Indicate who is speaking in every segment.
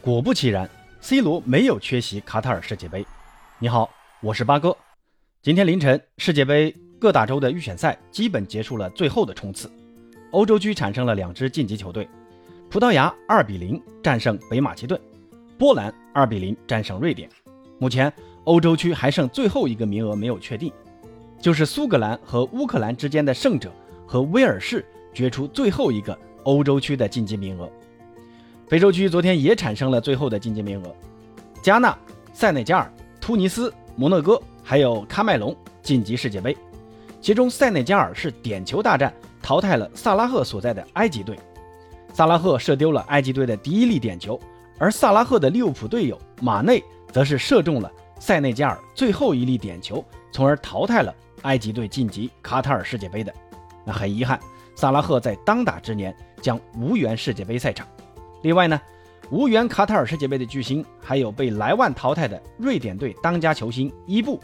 Speaker 1: 果不其然，C 罗没有缺席卡塔尔世界杯。你好，我是八哥。今天凌晨，世界杯各大洲的预选赛基本结束了最后的冲刺。欧洲区产生了两支晋级球队：葡萄牙2比0战胜北马其顿，波兰2比0战胜瑞典。目前，欧洲区还剩最后一个名额没有确定，就是苏格兰和乌克兰之间的胜者和威尔士决出最后一个欧洲区的晋级名额。非洲区昨天也产生了最后的晋级名额，加纳、塞内加尔、突尼斯、摩纳哥还有喀麦隆晋级世界杯。其中，塞内加尔是点球大战淘汰了萨拉赫所在的埃及队，萨拉赫射丢了埃及队的第一粒点球，而萨拉赫的利物浦队友马内则是射中了塞内加尔最后一粒点球，从而淘汰了埃及队晋级卡塔尔世界杯的。那很遗憾，萨拉赫在当打之年将无缘世界杯赛场。另外呢，无缘卡塔尔世界杯的巨星还有被莱万淘汰的瑞典队当家球星伊布，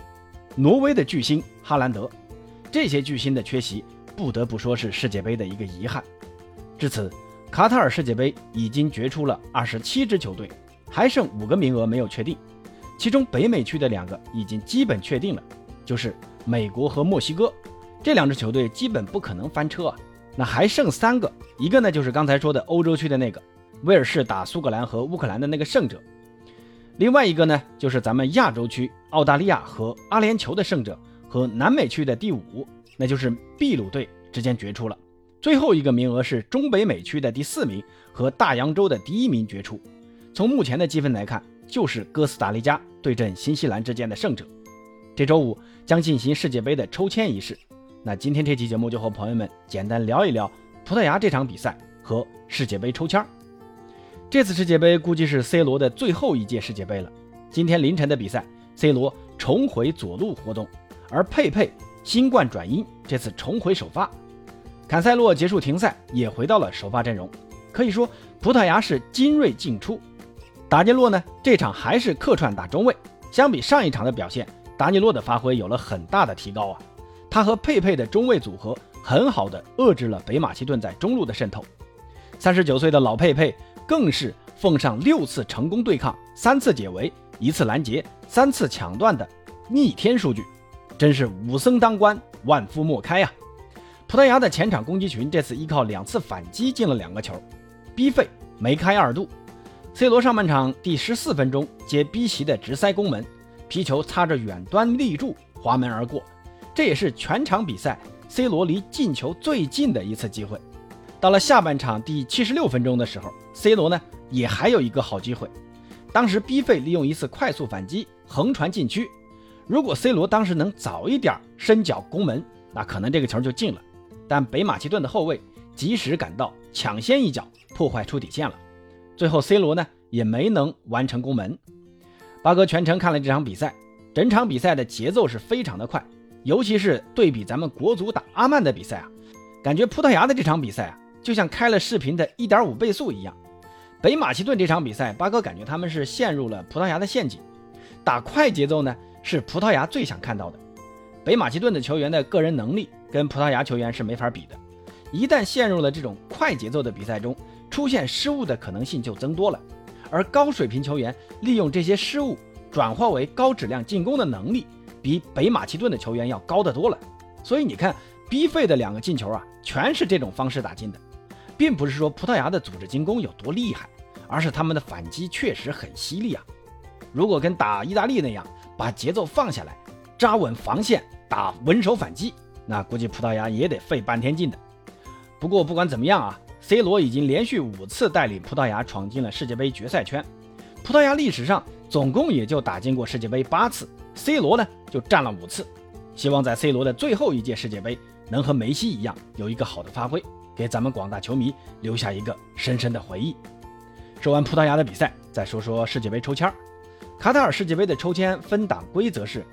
Speaker 1: 挪威的巨星哈兰德，这些巨星的缺席，不得不说是世界杯的一个遗憾。至此，卡塔尔世界杯已经决出了二十七支球队，还剩五个名额没有确定，其中北美区的两个已经基本确定了，就是美国和墨西哥，这两支球队基本不可能翻车啊。那还剩三个，一个呢就是刚才说的欧洲区的那个。威尔士打苏格兰和乌克兰的那个胜者，另外一个呢，就是咱们亚洲区澳大利亚和阿联酋的胜者和南美区的第五，那就是秘鲁队之间决出了。最后一个名额是中北美区的第四名和大洋洲的第一名决出。从目前的积分来看，就是哥斯达黎加对阵新西兰之间的胜者。这周五将进行世界杯的抽签仪式。那今天这期节目就和朋友们简单聊一聊葡萄牙这场比赛和世界杯抽签儿。这次世界杯估计是 C 罗的最后一届世界杯了。今天凌晨的比赛，C 罗重回左路活动，而佩佩新冠转阴，这次重回首发。坎塞洛结束停赛，也回到了首发阵容。可以说，葡萄牙是精锐尽出。达尼洛呢，这场还是客串打中卫。相比上一场的表现，达尼洛的发挥有了很大的提高啊。他和佩佩的中卫组合，很好的遏制了北马其顿在中路的渗透。三十九岁的老佩佩。更是奉上六次成功对抗、三次解围、一次拦截、三次抢断的逆天数据，真是武僧当关，万夫莫开呀！葡萄牙的前场攻击群这次依靠两次反击进了两个球，逼费梅开二度。C 罗上半场第十四分钟接逼袭的直塞攻门，皮球擦着远端立柱滑门而过，这也是全场比赛 C 罗离进球最近的一次机会。到了下半场第七十六分钟的时候，C 罗呢也还有一个好机会。当时 B 费利用一次快速反击横传禁区，如果 C 罗当时能早一点伸脚攻门，那可能这个球就进了。但北马其顿的后卫及时赶到，抢先一脚破坏出底线了。最后 C 罗呢也没能完成攻门。八哥全程看了这场比赛，整场比赛的节奏是非常的快，尤其是对比咱们国足打阿曼的比赛啊，感觉葡萄牙的这场比赛啊。就像开了视频的一点五倍速一样，北马其顿这场比赛，八哥感觉他们是陷入了葡萄牙的陷阱。打快节奏呢，是葡萄牙最想看到的。北马其顿的球员的个人能力跟葡萄牙球员是没法比的。一旦陷入了这种快节奏的比赛中，出现失误的可能性就增多了。而高水平球员利用这些失误转化为高质量进攻的能力，比北马其顿的球员要高得多了。所以你看，B 费的两个进球啊，全是这种方式打进的。并不是说葡萄牙的组织进攻有多厉害，而是他们的反击确实很犀利啊！如果跟打意大利那样把节奏放下来，扎稳防线，打稳守反击，那估计葡萄牙也得费半天劲的。不过不管怎么样啊，C 罗已经连续五次带领葡萄牙闯进了世界杯决赛圈。葡萄牙历史上总共也就打进过世界杯八次，C 罗呢就占了五次。希望在 C 罗的最后一届世界杯能和梅西一样有一个好的发挥。给咱们广大球迷留下一个深深的回忆。说完葡萄牙的比赛，再说说世界杯抽签儿。卡塔尔世界杯的抽签分档规则是：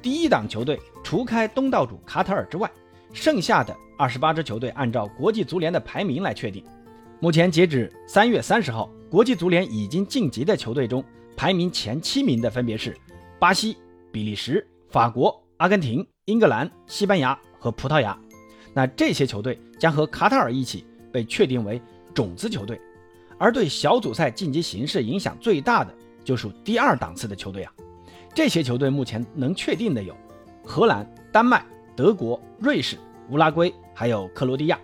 Speaker 1: 第一档球队除开东道主卡塔尔之外，剩下的二十八支球队按照国际足联的排名来确定。目前截止三月三十号，国际足联已经晋级的球队中，排名前七名的分别是巴西、比利时、法国、阿根廷、英格兰、西班牙和葡萄牙。那这些球队将和卡塔尔一起被确定为种子球队，而对小组赛晋级形势影响最大的就属第二档次的球队啊。这些球队目前能确定的有荷兰、丹麦、德国、瑞士、乌拉圭，还有克罗地亚。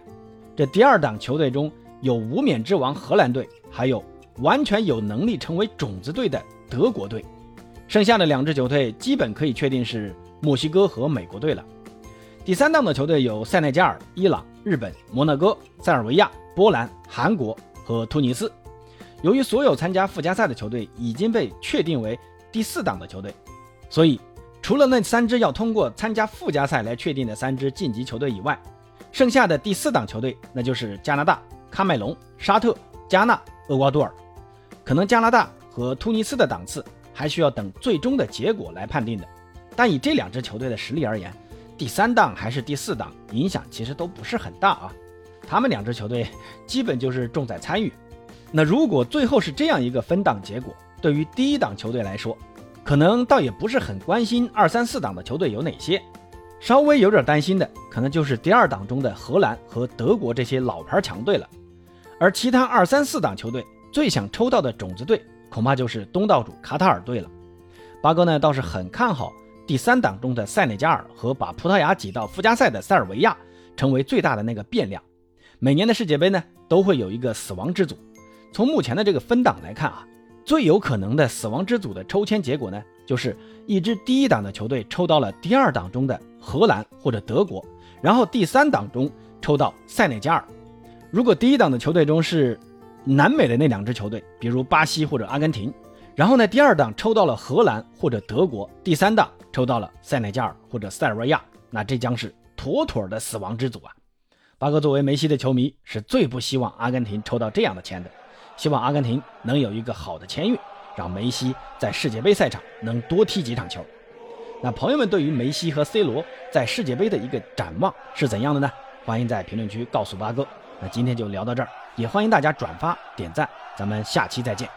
Speaker 1: 这第二档球队中有无冕之王荷兰队，还有完全有能力成为种子队的德国队。剩下的两支球队基本可以确定是墨西哥和美国队了。第三档的球队有塞内加尔、伊朗、日本、摩纳哥、塞尔维亚、波兰、韩国和突尼斯。由于所有参加附加赛的球队已经被确定为第四档的球队，所以除了那三支要通过参加附加赛来确定的三支晋级球队以外，剩下的第四档球队那就是加拿大、喀麦隆、沙特、加纳、厄瓜多尔。可能加拿大和突尼斯的档次还需要等最终的结果来判定的，但以这两支球队的实力而言，第三档还是第四档影响其实都不是很大啊。他们两支球队 基本就是重在参与。那如果最后是这样一个分档结果，对于第一档球队来说，可能倒也不是很关心二三四档的球队有哪些，稍微有点担心的，可能就是第二档中的荷兰和德国这些老牌强队了。而其他二三四档球队最想抽到的种子队，恐怕就是东道主卡塔尔队了。八哥呢倒是很看好第三档中的塞内加尔和把葡萄牙挤到附加赛的塞尔维亚，成为最大的那个变量。每年的世界杯呢都会有一个死亡之组，从目前的这个分档来看啊。最有可能的死亡之组的抽签结果呢，就是一支第一档的球队抽到了第二档中的荷兰或者德国，然后第三档中抽到塞内加尔。如果第一档的球队中是南美的那两支球队，比如巴西或者阿根廷，然后呢第二档抽到了荷兰或者德国，第三档抽到了塞内加尔或者塞尔维亚，那这将是妥妥的死亡之组啊！巴哥作为梅西的球迷，是最不希望阿根廷抽到这样的签的。希望阿根廷能有一个好的签运，让梅西在世界杯赛场能多踢几场球。那朋友们对于梅西和 C 罗在世界杯的一个展望是怎样的呢？欢迎在评论区告诉八哥。那今天就聊到这儿，也欢迎大家转发点赞，咱们下期再见。